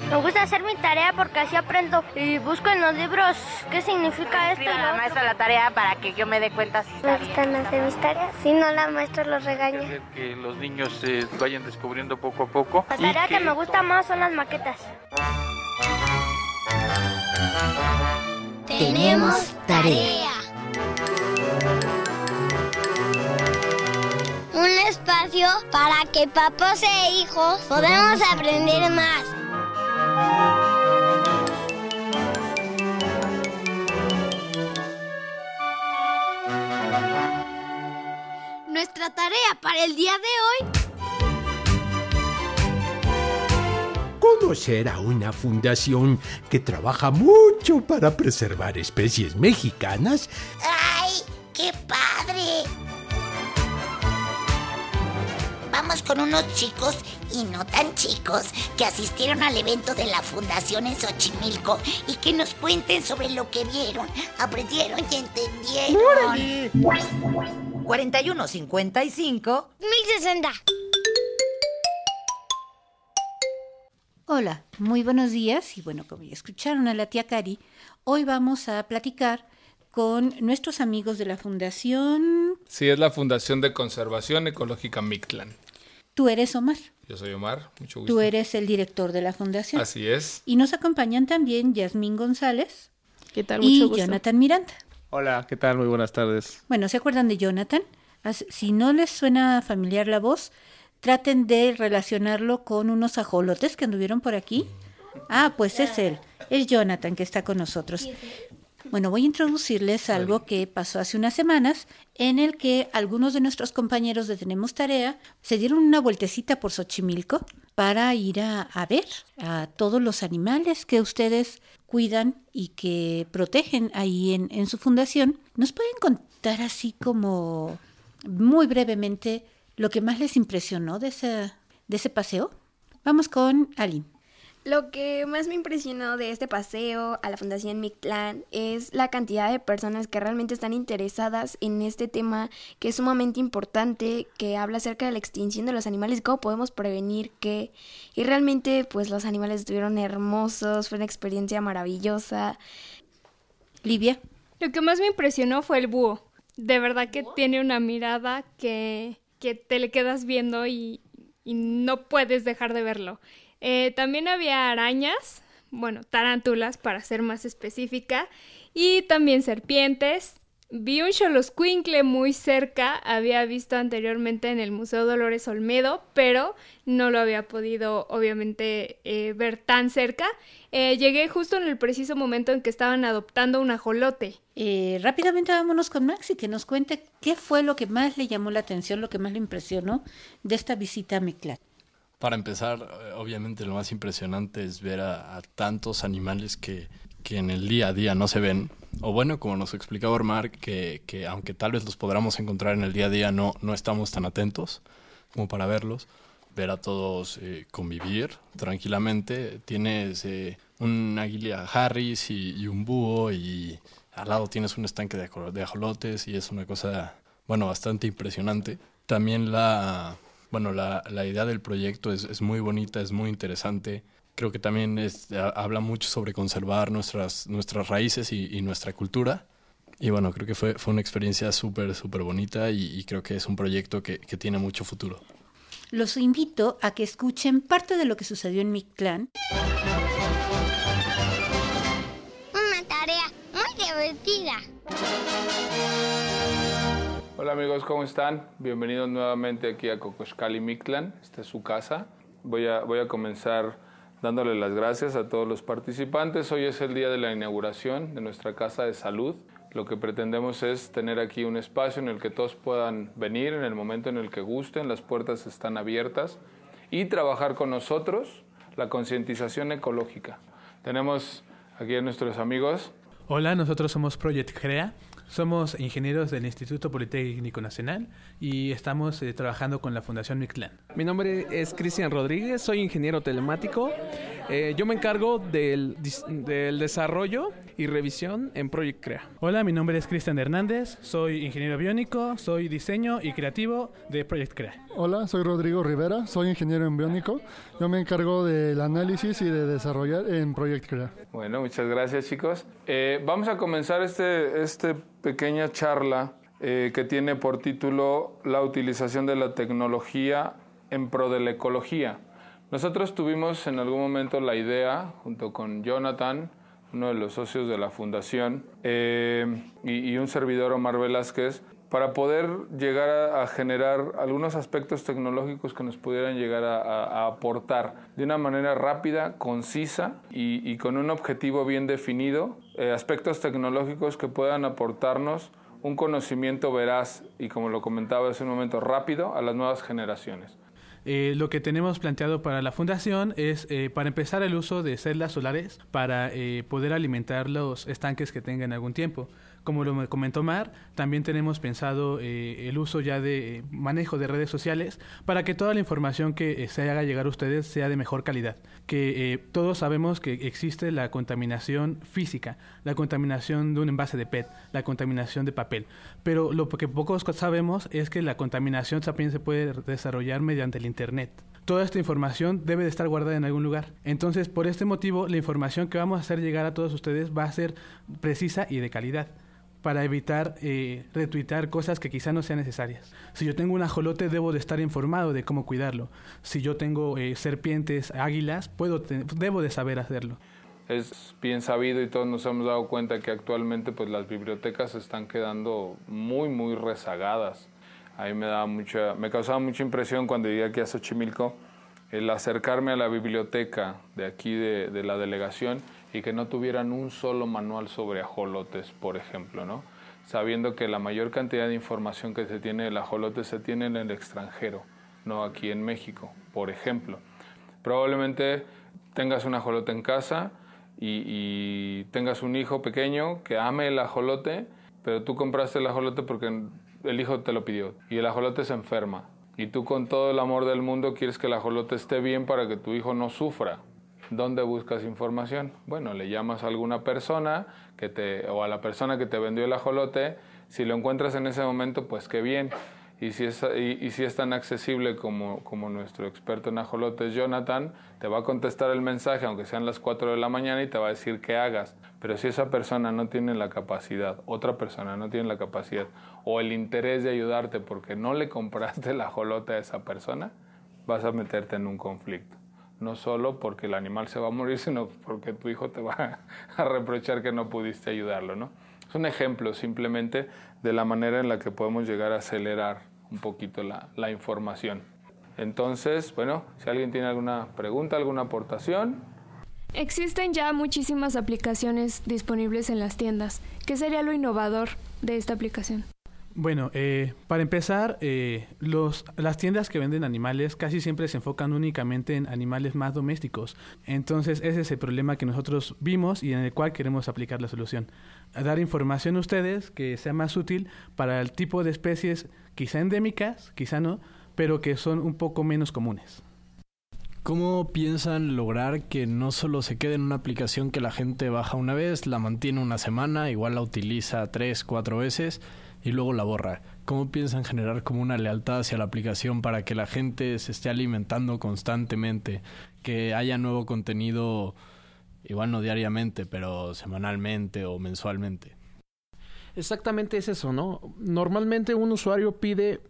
Me gusta hacer mi tarea porque así aprendo y busco en los libros qué significa esto. Mira, la maestra la tarea para que yo me dé cuenta si está Me bien. gustan hacer mis tareas. Si no, la maestra los regaña. hacer que los niños se vayan descubriendo poco a poco. La y tarea que me gusta más son las maquetas. Tenemos tarea. Un espacio para que papás e hijos podamos aprender más. Nuestra tarea para el día de hoy Conocer a una fundación que trabaja mucho para preservar especies mexicanas ¡Ay, qué padre! Vamos con unos chicos y no tan chicos que asistieron al evento de la Fundación en Xochimilco y que nos cuenten sobre lo que vieron, aprendieron y entendieron. 4155 1060. Hola, muy buenos días y bueno, como ya escucharon a la tía Cari, hoy vamos a platicar con nuestros amigos de la Fundación... Sí, es la Fundación de Conservación Ecológica Mictlán. Tú eres Omar, Yo soy Omar, mucho gusto. tú eres el director de la fundación. Así es. Y nos acompañan también Yasmín González ¿Qué tal? y Mucho gusto. Jonathan Miranda. Hola, ¿qué tal? Muy buenas tardes. Bueno, ¿se acuerdan de Jonathan? Si no les suena familiar la voz, traten de relacionarlo con unos ajolotes que anduvieron por aquí. Ah, pues es él, es Jonathan que está con nosotros. Bueno, voy a introducirles algo que pasó hace unas semanas en el que algunos de nuestros compañeros de Tenemos Tarea se dieron una vueltecita por Xochimilco para ir a, a ver a todos los animales que ustedes cuidan y que protegen ahí en, en su fundación. ¿Nos pueden contar así como muy brevemente lo que más les impresionó de ese, de ese paseo? Vamos con Aline. Lo que más me impresionó de este paseo a la Fundación Mictlán es la cantidad de personas que realmente están interesadas en este tema que es sumamente importante, que habla acerca de la extinción de los animales y cómo podemos prevenir que... Y realmente pues los animales estuvieron hermosos, fue una experiencia maravillosa. Livia. Lo que más me impresionó fue el búho. De verdad que tiene una mirada que, que te le quedas viendo y, y no puedes dejar de verlo. Eh, también había arañas, bueno, tarántulas para ser más específica, y también serpientes. Vi un xoloscuincle muy cerca, había visto anteriormente en el Museo Dolores Olmedo, pero no lo había podido obviamente eh, ver tan cerca. Eh, llegué justo en el preciso momento en que estaban adoptando un ajolote. Rápidamente vámonos con Maxi, que nos cuente qué fue lo que más le llamó la atención, lo que más le impresionó de esta visita a Mictlán. Para empezar, eh, obviamente lo más impresionante es ver a, tantos animales que, que en el día a día no se ven. O bueno, como nos explicaba Omar, que, que aunque tal vez los podamos encontrar en el día a día, no, no estamos tan atentos como para verlos. Ver a todos eh, convivir tranquilamente. Tienes eh, un águila Harris y, y un búho y al lado tienes un estanque de, de ajolotes y es una cosa, bueno, bastante impresionante. También la, bueno, la, la idea del proyecto es, es muy bonita, es muy interesante. Creo que también es- ha- habla mucho sobre conservar nuestras, nuestras raíces y, y nuestra cultura. Y bueno, creo que fue, fue una experiencia súper, súper bonita y, y creo que es un proyecto que, que tiene mucho futuro. Los invito a que escuchen parte de lo que sucedió en Mictlán. Una tarea muy divertida. Hola amigos, ¿cómo están? Bienvenidos nuevamente aquí a Cocoxcali Mictlán. Esta es su casa. Voy a, voy a comenzar dándole las gracias a todos los participantes. Hoy es el día de la inauguración de nuestra casa de salud. Lo que pretendemos es tener aquí un espacio en el que todos puedan venir en el momento en el que gusten. Las puertas están abiertas y trabajar con nosotros la concientización ecológica. Tenemos aquí a nuestros amigos Hola, nosotros somos Project CREA. Somos ingenieros del Instituto Politécnico Nacional y estamos eh, trabajando con la Fundación Mictlán. Mi nombre es Cristian Rodríguez, soy ingeniero telemático. Eh, yo me encargo del, del desarrollo y revisión en Project Crea. Hola, mi nombre es Cristian Hernández, soy ingeniero biónico, soy diseño y creativo de Project Crea. Hola, soy Rodrigo Rivera, soy ingeniero en biónico. Yo me encargo del análisis y de desarrollar en Project Crea. Bueno, muchas gracias chicos. Eh, vamos a comenzar este, este pequeña charla eh, que tiene por título La utilización de la tecnología en pro de la ecología. Nosotros tuvimos en algún momento la idea, junto con Jonathan, uno de los socios de la fundación, eh, y, y, un servidor Omar Velázquez, para poder llegar a, generar algunos aspectos tecnológicos que nos pudieran llegar a, aportar de una manera rápida, concisa y, con un objetivo bien definido, eh, aspectos tecnológicos que puedan aportarnos un conocimiento veraz y, como lo comentaba hace un momento, rápido a las nuevas generaciones. Eh, lo que tenemos planteado para la fundación es, eh, para empezar, el uso de celdas solares para poder alimentar los estanques que tengan algún tiempo. Como lo comentó Mar, también tenemos pensado eh, el uso ya de manejo de redes sociales para que toda la información que eh, se haga llegar a ustedes sea de mejor calidad. Que eh, todos sabemos que existe la contaminación física, la contaminación de un envase de PET, la contaminación de papel. Pero lo que pocos sabemos es que la contaminación también se puede desarrollar mediante el Internet toda esta información debe de estar guardada en algún lugar. Entonces, por este motivo, la información que vamos a hacer llegar a todos ustedes va a ser precisa y de calidad para evitar eh, cosas que quizá no sean necesarias. Si yo tengo un ajolote, debo de estar informado de cómo cuidarlo. Si yo tengo eh, serpientes, águilas, puedo debo de saber hacerlo. Es bien sabido y todos nos hemos dado cuenta que actualmente pues las bibliotecas están quedando muy muy rezagadas. A me daba mucha, me causaba mucha impresión cuando llegué aquí a Xochimilco el acercarme a la biblioteca de aquí de la delegación y que no tuvieran un solo manual sobre ajolotes, por ejemplo, ¿no? Sabiendo que la mayor cantidad de información que se tiene del ajolote se tiene en el extranjero, no aquí en México, por ejemplo. Probablemente tengas un ajolote en casa y, y tengas un hijo pequeño que ame el ajolote, pero tú compraste el ajolote porque el hijo te lo pidió y el ajolote se enferma. Y tú con todo el amor del mundo quieres que el ajolote esté bien para que tu hijo no sufra. ¿Dónde buscas información? Bueno, le llamas a alguna persona que te, o a la persona que te vendió el ajolote. Si lo encuentras en ese momento, pues qué bien. Y si es, y, si es tan accesible como, como nuestro experto en ajolotes, Jonathan, te va a contestar el mensaje, aunque sean las 4 de la mañana, y te va a decir qué hagas. Pero si esa persona no tiene la capacidad, otra persona no tiene la capacidad, o el interés de ayudarte porque no le compraste el ajolote a esa persona, vas a meterte en un conflicto no solo porque el animal se va a morir, sino porque tu hijo te va a reprochar que no pudiste ayudarlo, ¿no? Es un ejemplo simplemente de la manera en la que podemos llegar a acelerar un poquito la, la información. Entonces, bueno, si alguien tiene alguna pregunta, alguna aportación. Existen ya muchísimas aplicaciones disponibles en las tiendas. ¿Qué sería lo innovador de esta aplicación? Bueno, eh, para empezar, eh, los, las tiendas que venden animales casi siempre se enfocan únicamente en animales más domésticos. Entonces ese es el problema que nosotros vimos y en el cual queremos aplicar la solución. Dar información a ustedes que sea más útil para el tipo de especies quizá endémicas, quizá no, pero que son un poco menos comunes. ¿Cómo piensan lograr que no solo se quede en una aplicación que la gente baja una vez, la mantiene una semana, igual la utiliza tres, cuatro veces y luego la borra? ¿Cómo piensan generar como una lealtad hacia la aplicación para que la gente se esté alimentando constantemente, que haya nuevo contenido, igual no diariamente, pero semanalmente o mensualmente? Exactamente es eso, ¿no? Normalmente un usuario pide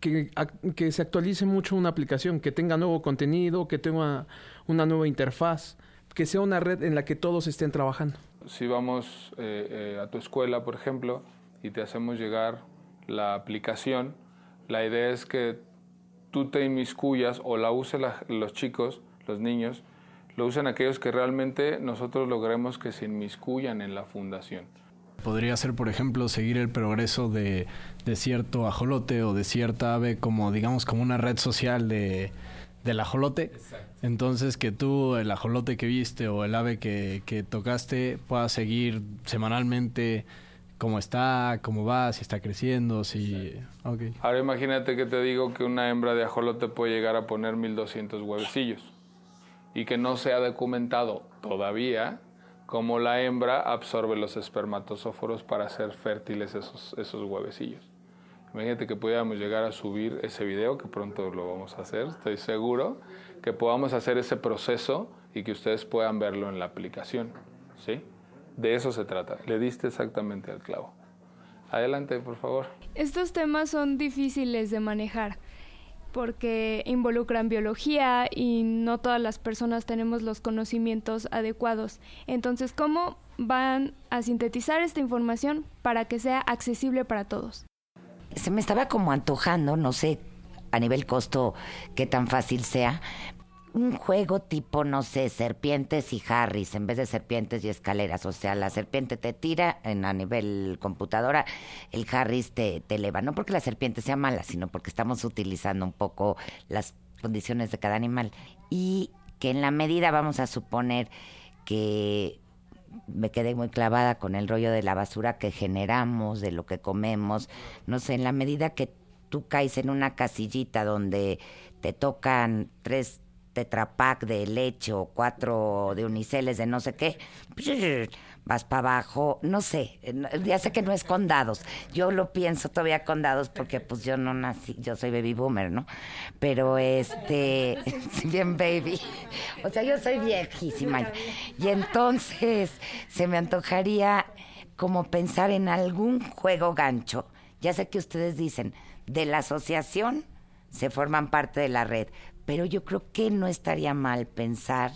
que, que, se actualice mucho una aplicación, que tenga nuevo contenido, que tenga una nueva interfaz, que sea una red en la que todos estén trabajando. Si vamos eh, eh, a tu escuela, por ejemplo, y te hacemos llegar la aplicación, la idea es que tú te inmiscuyas o la usen los chicos, los niños, lo usen aquellos que realmente nosotros logremos que se inmiscuyan en la fundación. Podría ser, por ejemplo, seguir el progreso de, de, cierto ajolote o de cierta ave como, digamos, como una red social de, del ajolote. Exacto. Entonces, que tú, el ajolote que viste o el ave que, que tocaste, puedas seguir semanalmente cómo está, cómo va, si está creciendo, si... Okay. Ahora imagínate que te digo que una hembra de ajolote puede llegar a poner 1200 huevecillos y que no se ha documentado todavía cómo la hembra absorbe los espermatozóforos para hacer fértiles esos, esos huevecillos. Imagínate que pudiéramos llegar a subir ese video, que pronto lo vamos a hacer, estoy seguro, que podamos hacer ese proceso y que ustedes puedan verlo en la aplicación. ¿Sí? De eso se trata. Le diste exactamente al clavo. Adelante, por favor. Estos temas son difíciles de manejar porque involucran biología y no todas las personas tenemos los conocimientos adecuados. Entonces, ¿cómo van a sintetizar esta información para que sea accesible para todos? Se me estaba como antojando, no sé a nivel costo qué tan fácil sea, un juego tipo, no sé, serpientes y Harris, en vez de serpientes y escaleras. O sea, la serpiente te tira en, a nivel computadora, el Harris te, te eleva. No porque la serpiente sea mala, sino porque estamos utilizando un poco las condiciones de cada animal. Y que en la medida, vamos a suponer que me quedé muy clavada con el rollo de la basura que generamos, de lo que comemos. No sé, en la medida que tú caes en una casillita donde te tocan tres tetrapack de leche o cuatro de uniceles de no sé qué, vas para abajo, no sé, ya sé que no es condados, yo lo pienso todavía condados porque pues yo no nací, yo soy baby boomer, ¿no? Pero este, bien baby, o sea, yo soy viejísima. Y entonces se me antojaría como pensar en algún juego gancho, ya sé que ustedes dicen, de la asociación se forman parte de la red, pero yo creo que no estaría mal pensar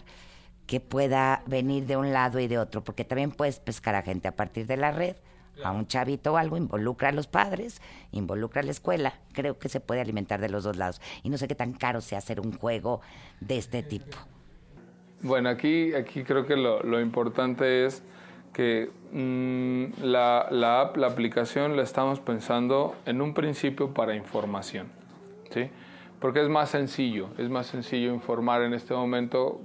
que pueda venir de un lado y de otro, porque también puedes pescar a gente a partir de la red, a un chavito o algo, involucra a los padres, involucra a la escuela, creo que se puede alimentar de los dos lados. Y no sé qué tan caro sea hacer un juego de este tipo. Bueno, aquí, aquí creo que lo, lo importante es que mm, la, la app, la aplicación, la estamos pensando en un principio para información, ¿sí? Porque es más sencillo, es más sencillo informar en este momento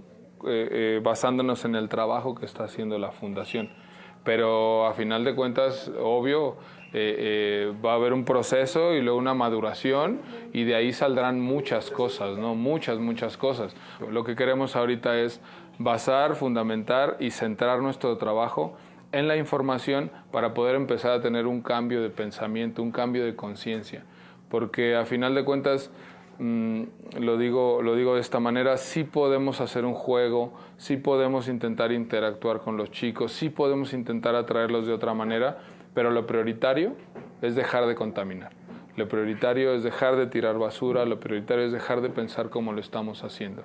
eh, eh, basándonos en el trabajo que está haciendo la fundación. Pero a final de cuentas, obvio, eh, va a haber un proceso y luego una maduración y de ahí saldrán muchas cosas, ¿no? Muchas, muchas cosas. Lo que queremos ahorita es basar, fundamentar y centrar nuestro trabajo en la información para poder empezar a tener un cambio de pensamiento, un cambio de conciencia. Porque a final de cuentas, Mm, lo, digo, lo digo de esta manera, sí podemos hacer un juego, sí podemos intentar interactuar con los chicos, sí podemos intentar atraerlos de otra manera, pero lo prioritario es dejar de contaminar. Lo prioritario es dejar de tirar basura, lo prioritario es dejar de pensar como lo estamos haciendo.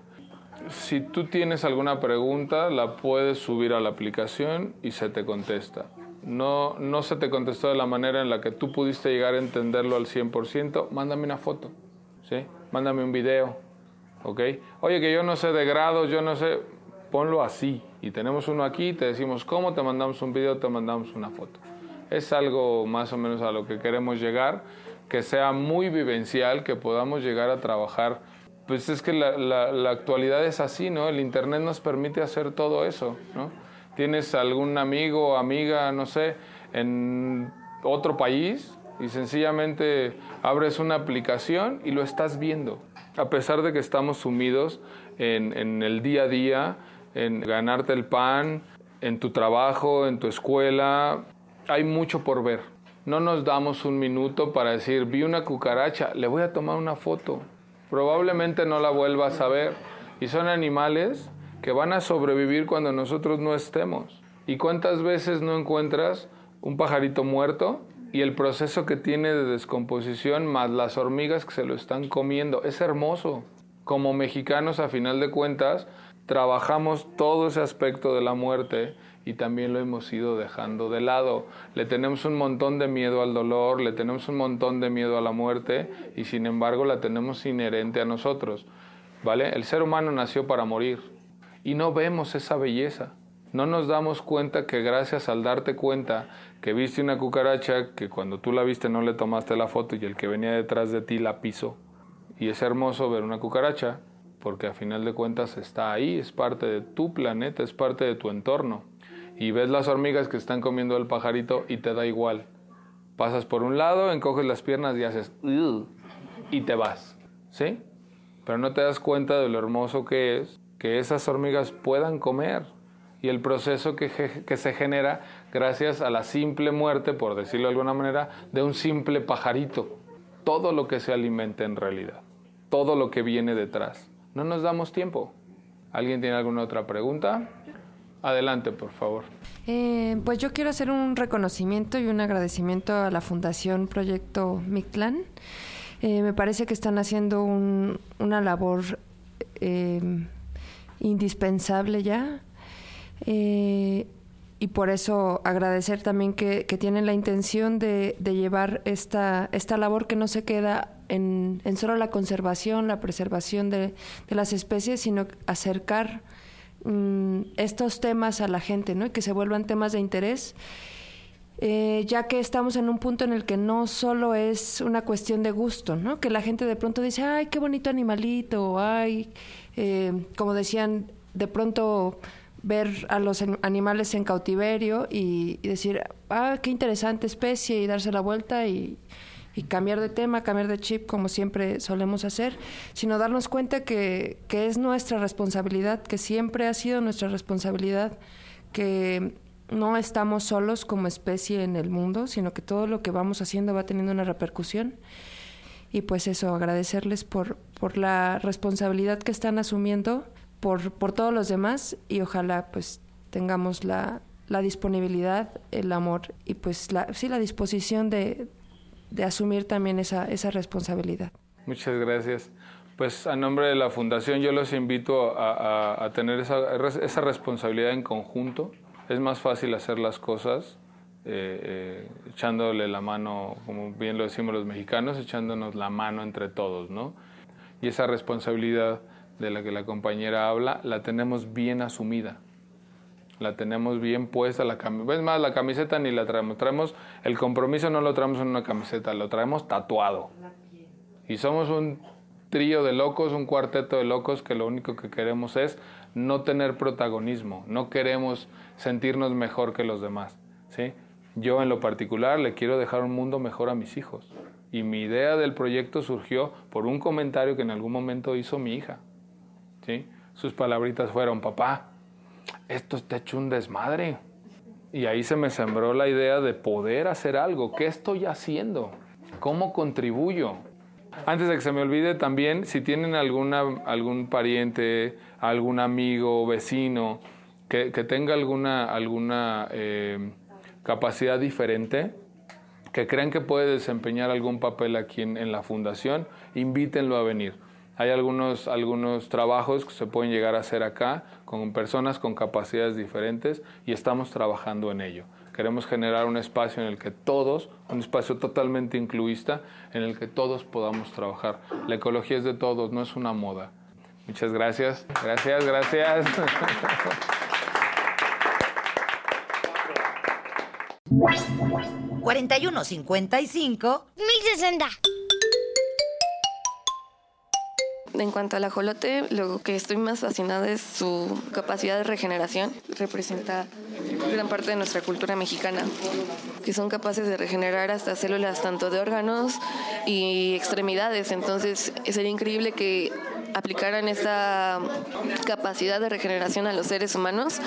Si tú tienes alguna pregunta, la puedes subir a la aplicación y se te contesta. No, no se te contestó de la manera en la que tú pudiste llegar a entenderlo al 100%, mándame una foto. ¿Sí? mándame un video, ¿ok? Oye, que yo no sé de grados, yo no sé, ponlo así. Y tenemos uno aquí, te decimos cómo, te mandamos un video, te mandamos una foto. Es algo más o menos a lo que queremos llegar, que sea muy vivencial, que podamos llegar a trabajar. Pues es que la, la actualidad es así, ¿no? El Internet nos permite hacer todo eso, ¿no? Tienes algún amigo amiga, no sé, en otro país, y sencillamente abres una aplicación y lo estás viendo. A pesar de que estamos sumidos en, el día a día, en ganarte el pan, en tu trabajo, en tu escuela, hay mucho por ver. No nos damos un minuto para decir, vi una cucaracha, le voy a tomar una foto. Probablemente no la vuelvas a ver. Y son animales que van a sobrevivir cuando nosotros no estemos. ¿Y cuántas veces no encuentras un pajarito muerto y el proceso que tiene de descomposición más las hormigas que se lo están comiendo. Es hermoso. Como mexicanos, a final de cuentas, trabajamos todo ese aspecto de la muerte y también lo hemos ido dejando de lado. Le tenemos un montón de miedo al dolor, le tenemos un montón de miedo a la muerte y sin embargo la tenemos inherente a nosotros. ¿Vale? El ser humano nació para morir y no vemos esa belleza. No nos damos cuenta que gracias al darte cuenta que viste una cucaracha, que cuando tú la viste no le tomaste la foto y el que venía detrás de ti la pisó. Y es hermoso ver una cucaracha porque a final de cuentas está ahí, es parte de tu planeta, es parte de tu entorno. Y ves las hormigas que están comiendo el pajarito y te da igual. Pasas por un lado, encoges las piernas y haces y te vas. ¿Sí? Pero no te das cuenta de lo hermoso que es que esas hormigas puedan comer y el proceso que, se genera gracias a la simple muerte, por decirlo de alguna manera, de un simple pajarito. Todo lo que se alimenta en realidad, todo lo que viene detrás. No nos damos tiempo. ¿Alguien tiene alguna otra pregunta? Adelante, por favor. Eh, pues yo quiero hacer un reconocimiento y un agradecimiento a la Fundación Proyecto Mictlán. Eh, me parece que están haciendo una labor eh, indispensable ya. Y por eso agradecer también que, tienen la intención de, llevar esta, esta labor que no se queda en, solo la conservación, la preservación de, de las especies, sino acercar Mm, estos temas a la gente, ¿no? Y que se vuelvan temas de interés. Eh, ya que estamos en un punto en el que no solo es una cuestión de gusto, ¿no? Que la gente de pronto dice, ay, qué bonito animalito, ay, eh, como decían, de pronto ver a los animales en cautiverio y, decir, ah, qué interesante especie y darse la vuelta y, y cambiar de tema, cambiar de chip como siempre solemos hacer, sino darnos cuenta que, que es nuestra responsabilidad, que siempre ha sido nuestra responsabilidad, que no estamos solos como especie en el mundo, sino que todo lo que vamos haciendo va teniendo una repercusión. Y pues eso, agradecerles por, por la responsabilidad que están asumiendo por, por todos los demás y ojalá pues tengamos la, la disponibilidad, el amor y pues la, sí la disposición de, de asumir también esa, esa responsabilidad. Muchas gracias. Pues a nombre de la Fundación yo los invito a, tener esa, esa, responsabilidad en conjunto. Es más fácil hacer las cosas eh, eh, echándole la mano, como bien lo decimos los mexicanos, echándonos la mano entre todos, ¿no? Y esa responsabilidad de la que la compañera habla, la tenemos bien asumida la tenemos bien puesta, la camiseta, es más, la camiseta ni la traemos, traemos, el compromiso no lo traemos en una camiseta, lo traemos tatuado. Y somos un trío de locos, un cuarteto de locos que lo único que queremos es no tener protagonismo, no queremos sentirnos mejor que los demás, ¿sí? Yo en lo particular le quiero dejar un mundo mejor a mis hijos. Y mi idea del proyecto surgió por un comentario que en algún momento hizo mi hija. Sus palabritas fueron, papá, esto está hecho un desmadre. Y ahí se me sembró la idea de poder hacer algo. ¿Qué estoy haciendo? ¿Cómo contribuyo? Antes de que se me olvide también, si tienen alguna, algún pariente, algún amigo, vecino, que, tenga alguna, alguna eh, capacidad diferente, que crean que puede desempeñar algún papel aquí en la fundación, invítenlo a venir. Hay algunos, algunos trabajos que se pueden llegar a hacer acá con personas con capacidades diferentes y estamos trabajando en ello. Queremos generar un espacio en el que todos, un espacio totalmente incluista, en el que todos podamos trabajar. La ecología es de todos, no es una moda. Muchas gracias. Gracias, gracias. ¿4155? 1060. En cuanto al ajolote, lo que estoy más fascinada es su capacidad de regeneración. Representa gran parte de nuestra cultura mexicana, que son capaces de regenerar hasta células tanto de órganos y extremidades. Entonces, sería increíble que aplicaran esa capacidad de regeneración a los seres humanos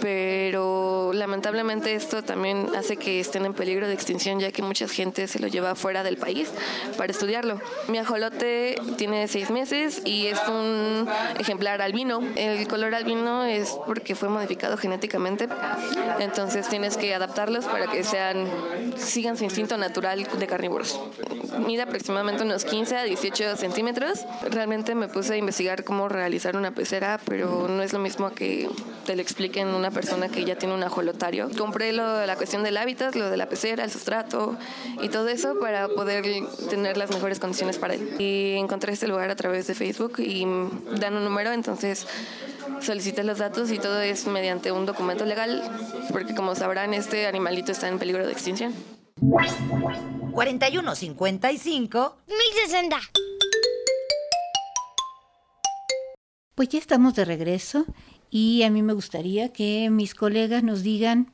pero lamentablemente esto también hace que estén en peligro de extinción ya que mucha gente se lo lleva fuera del país para estudiarlo. Mi ajolote tiene seis meses y es un ejemplar albino. El color albino es porque fue modificado genéticamente, entonces tienes que adaptarlos para que sean sigan su instinto natural de carnívoros. Mide aproximadamente unos 15 a 18 centímetros. Realmente me puse a investigar cómo realizar una pecera, pero no es lo mismo que te lo expliquen una persona que ya tiene un ajolotario. Compré lo de la cuestión del hábitat, lo de la pecera, el sustrato y todo eso para poder tener las mejores condiciones para él. Y encontré este lugar a través de Facebook y dan un número, entonces solicité los datos y todo es mediante un documento legal, porque como sabrán, este animalito está en peligro de extinción. 4155 1060. Pues ya estamos de regreso y a mí me gustaría que mis colegas nos digan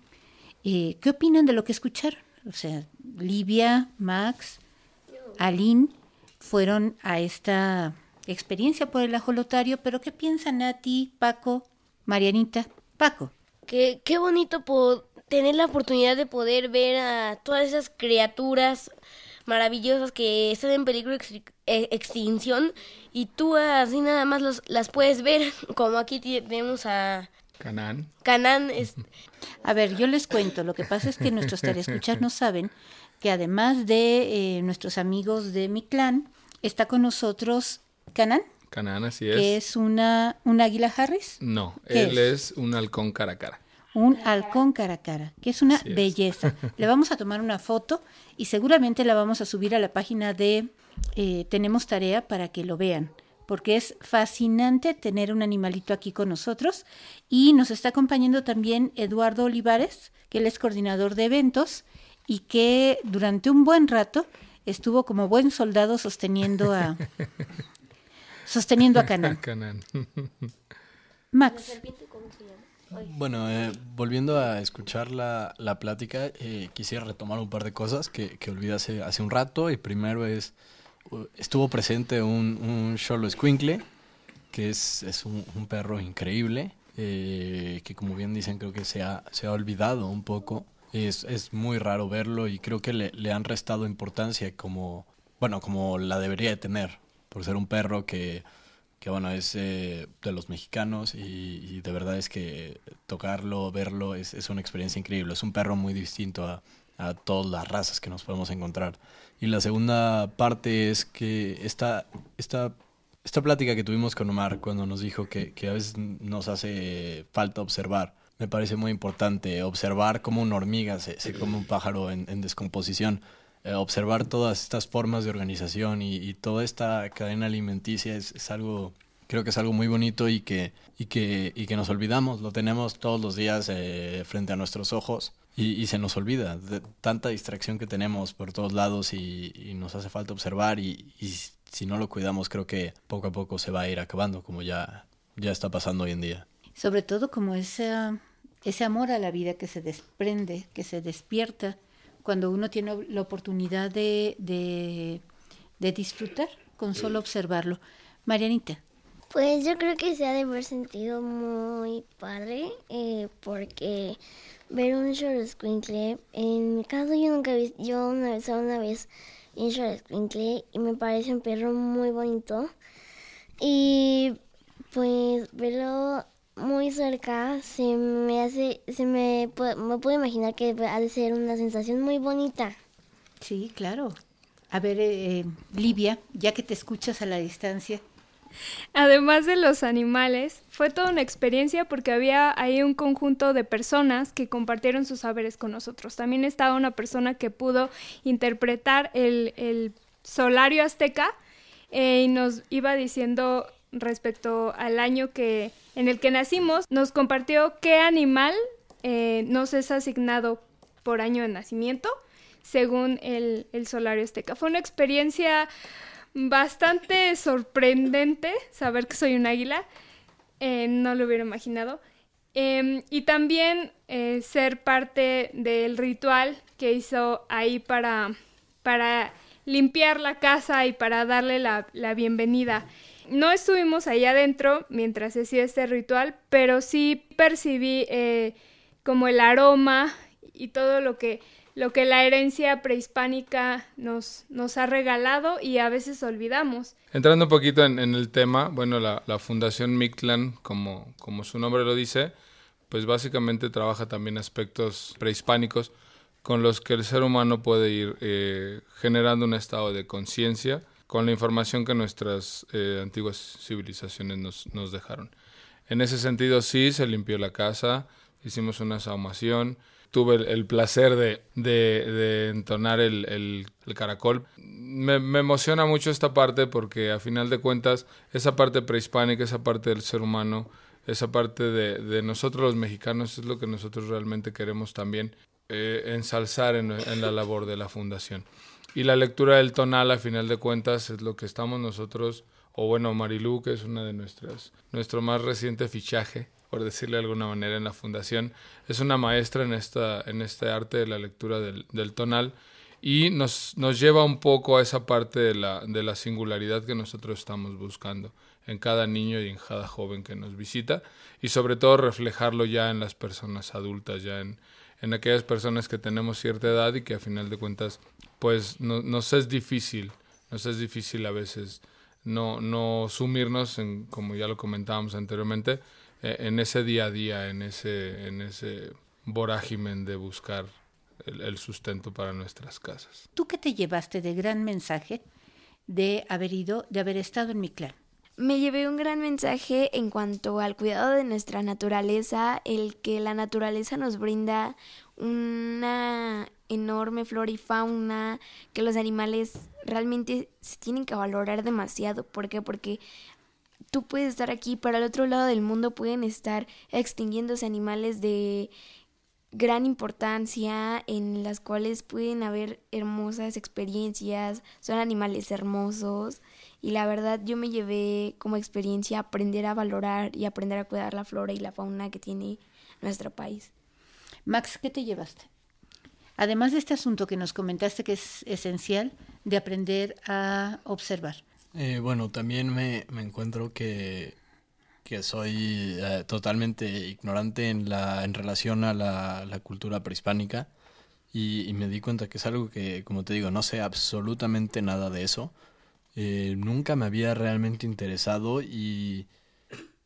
eh, qué opinan de lo que escucharon. O sea, Livia, Max, Aline fueron a esta experiencia por el ajolotario, pero ¿qué piensan a ti, Paco, Marianita? Paco. que qué bonito tener la oportunidad de poder ver a todas esas criaturas maravillosas que están en peligro de eh, extinción y tú así nada más los, las puedes ver, como aquí tenemos a Canán. Canán. es- A ver, yo les cuento. Lo que pasa es que nuestros escuchas no saben que además de eh, nuestros amigos de mi clan, está con nosotros Canán, Canán, así que es. es una, un águila Harris, No, ¿Qué él es? es? un halcón cara a cara. Un halcón cara a cara, que es una Así es. belleza. Le vamos a tomar una foto y seguramente la vamos a subir a la página de eh, Tenemos Tarea para que lo vean, porque es fascinante tener un animalito aquí con nosotros. Y nos está acompañando también Eduardo Olivares, que él es coordinador de eventos y que durante un buen rato estuvo como buen soldado sosteniendo a sosteniendo a Canán. Canán. Max. Bueno, eh, volviendo a escuchar la, la plática, eh, quisiera retomar un par de cosas que, que olvidé hace, hace un rato. Y primero es, estuvo presente un, un Escuincle, que es, es un, un perro increíble, eh, que como bien dicen creo que se ha, se ha olvidado un poco. Es, es muy raro verlo y creo que le, le han restado importancia como, bueno, como la debería de tener, por ser un perro que que bueno, es eh, de los mexicanos y, de verdad es que tocarlo, verlo, es, es una experiencia increíble. Es un perro muy distinto a, a todas las razas que nos podemos encontrar. Y la segunda parte es que esta, esta, esta plática que tuvimos con Omar cuando nos dijo que, que a veces nos hace falta observar, me parece muy importante observar cómo una hormiga se, se come un pájaro en descomposición. Eh, observar todas estas formas de organización y, toda esta cadena alimenticia es, algo, creo que es algo muy bonito y que, y que, y que nos olvidamos, lo tenemos todos los días eh, frente a nuestros ojos y, se nos olvida de tanta distracción que tenemos por todos lados y, y nos hace falta observar y, y si no lo cuidamos creo que poco a poco se va a ir acabando como ya, ya está pasando hoy en día. sobre todo como ese, ese amor a la vida que se desprende, que se despierta cuando uno tiene la oportunidad de, de, de disfrutar con solo observarlo. Marianita. Pues yo creo que se ha de haber sentido muy padre eh, porque ver un Xoloscuincle, en mi caso yo nunca he visto, yo una vez, una vez vi un Xoloscuincle y me parece un perro muy bonito y pues verlo muy cerca se me hace, se me, me puedo imaginar que ha de ser una sensación muy bonita. Sí, claro. A ver, eh, Livia, ya que te escuchas a la distancia. Además de los animales, fue toda una experiencia porque había ahí un conjunto de personas que compartieron sus saberes con nosotros. También estaba una persona que pudo interpretar el, el solario azteca eh, y nos iba diciendo respecto al año que en el que nacimos, nos compartió qué animal eh, nos es asignado por año de nacimiento según el, el solario azteca. Fue una experiencia bastante sorprendente saber que soy un águila. Eh, no lo hubiera imaginado. Eh, y también eh, ser parte del ritual que hizo ahí para, para limpiar la casa y para darle la, la bienvenida. No estuvimos ahí adentro mientras hacía este ritual, pero sí percibí eh, como el aroma y todo lo que lo que la herencia prehispánica nos, nos ha regalado y a veces olvidamos. Entrando un poquito en, el tema, bueno, la, la Fundación Mictlan, como, como su nombre lo dice, pues básicamente trabaja también aspectos prehispánicos con los que el ser humano puede ir eh, generando un estado de conciencia con la información que nuestras eh, antiguas civilizaciones nos, dejaron. En ese sentido, sí, se limpió la casa, hicimos una saumación, tuve el, placer de, entonar el, caracol. Me, emociona mucho esta parte porque a final de cuentas esa parte prehispánica, esa parte del ser humano, esa parte de, nosotros los mexicanos es lo que nosotros realmente queremos también eh, ensalzar en, en, la labor de la fundación. Y la lectura del tonal a final de cuentas es lo que estamos nosotros, o bueno, Marilú, que es una de nuestras, nuestro más reciente fichaje, por decirle de alguna manera, en la fundación. Es una maestra en, esta, en este arte de la lectura del, del tonal y nos, nos, lleva un poco a esa parte de la, de la singularidad que nosotros estamos buscando en cada niño y en cada joven que nos visita y sobre todo reflejarlo ya en las personas adultas, ya en, en aquellas personas que tenemos cierta edad y que a final de cuentas pues no, nos es difícil, nos es difícil a veces no, no sumirnos en, como ya lo comentábamos anteriormente, eh, en ese día a día, en ese, en ese vorágimen de buscar el, el sustento para nuestras casas. ¿Tú qué te llevaste de gran mensaje de haber ido, de haber estado en mi clan? Me llevé un gran mensaje en cuanto al cuidado de nuestra naturaleza, el que la naturaleza nos brinda una enorme flora y fauna, que los animales realmente se tienen que valorar demasiado. ¿Por qué? Porque tú puedes estar aquí, pero al otro lado del mundo pueden estar extinguiéndose animales de gran importancia en las cuales pueden haber hermosas experiencias, son animales hermosos y la verdad yo me llevé como experiencia aprender a valorar y aprender a cuidar la flora y la fauna que tiene nuestro país. Max, ¿qué te llevaste? Además de este asunto que nos comentaste que es esencial de aprender a observar. Eh, bueno, también me, me encuentro que, que soy eh, totalmente ignorante en, la, en relación a la, la cultura prehispánica y, me di cuenta que es algo que, como te digo, no sé absolutamente nada de eso. Eh, nunca me había realmente interesado y,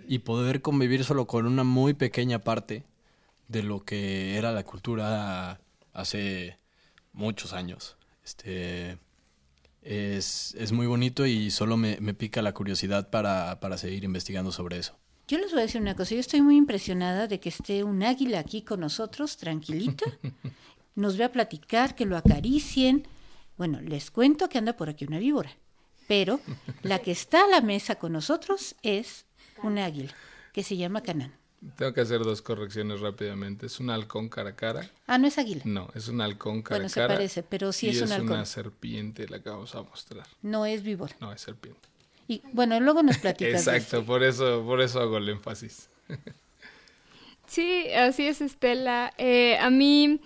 y poder convivir solo con una muy pequeña parte de lo que era la cultura hace muchos años. Este, es, es muy bonito y solo me, me pica la curiosidad para, para seguir investigando sobre eso. Yo les voy a decir una cosa, yo estoy muy impresionada de que esté un águila aquí con nosotros, tranquilita, nos ve a platicar, que lo acaricien. Bueno, les cuento que anda por aquí una víbora, pero la que está a la mesa con nosotros es un águila, que se llama Canán. Tengo que hacer dos correcciones rápidamente. Es un halcón cara a cara. Ah, no es águila. No, es un halcón cara bueno, a cara. se parece, pero sí es un halcón. es una serpiente la que vamos a mostrar. No es víbora. No, es serpiente. Y bueno, luego nos platicas. Exacto, por eso, por eso hago el énfasis. sí, así es, Estela. Eh, a mí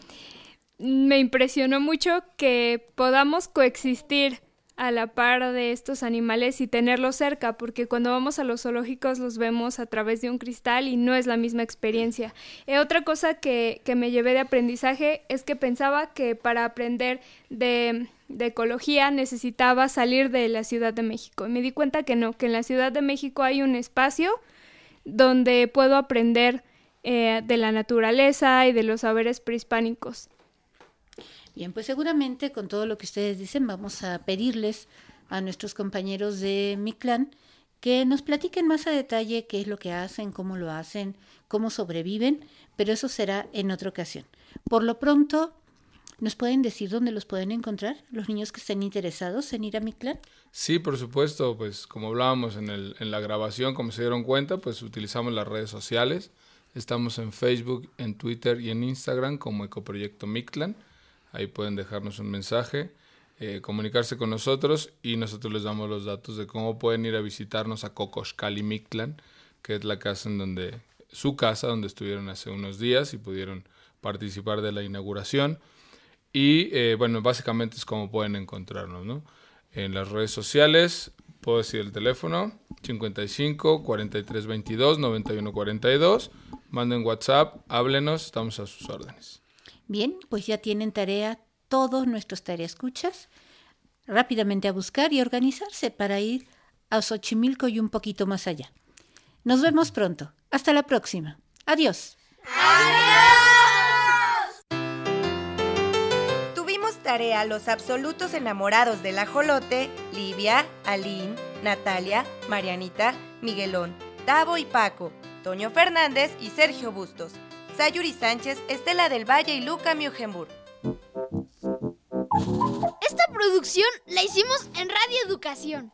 me impresionó mucho que podamos coexistir a la par de estos animales y tenerlos cerca, porque cuando vamos a los zoológicos los vemos a través de un cristal y no es la misma experiencia. Eh, otra cosa que, que, me llevé de aprendizaje es que pensaba que para aprender de, de, ecología necesitaba salir de la Ciudad de México. Y me di cuenta que no, que en la Ciudad de México hay un espacio donde puedo aprender eh, de la naturaleza y de los saberes prehispánicos. Bien, pues seguramente con todo lo que ustedes dicen vamos a pedirles a nuestros compañeros de mi clan que nos platiquen más a detalle qué es lo que hacen, cómo lo hacen, cómo sobreviven, pero eso será en otra ocasión. Por lo pronto, ¿nos pueden decir dónde los pueden encontrar los niños que estén interesados en ir a mi clan? Sí, por supuesto, pues como hablábamos en, el, en la grabación, como se dieron cuenta, pues utilizamos las redes sociales. Estamos en Facebook, en Twitter y en Instagram como Ecoproyecto Mictlan. Ahí pueden dejarnos un mensaje, eh, comunicarse con nosotros y nosotros les damos los datos de cómo pueden ir a visitarnos a Mictlan, que es la casa en donde, su casa donde estuvieron hace unos días y pudieron participar de la inauguración. Y eh, bueno, básicamente es como pueden encontrarnos, ¿no? En las redes sociales, puedo decir el teléfono, 55 43 22 91 42. Manden WhatsApp, háblenos, estamos a sus órdenes. Bien, pues ya tienen tarea todos nuestros escuchas rápidamente a buscar y organizarse para ir a Xochimilco y un poquito más allá. Nos vemos pronto. Hasta la próxima. Adiós. ¡Adiós! Tuvimos tarea los absolutos enamorados del ajolote, Livia, Aline, Natalia, Marianita, Miguelón, Tavo y Paco, Toño Fernández y Sergio Bustos. Sayuri Sánchez, Estela del Valle y Luca Mugenburg. Esta producción la hicimos en Radio Educación.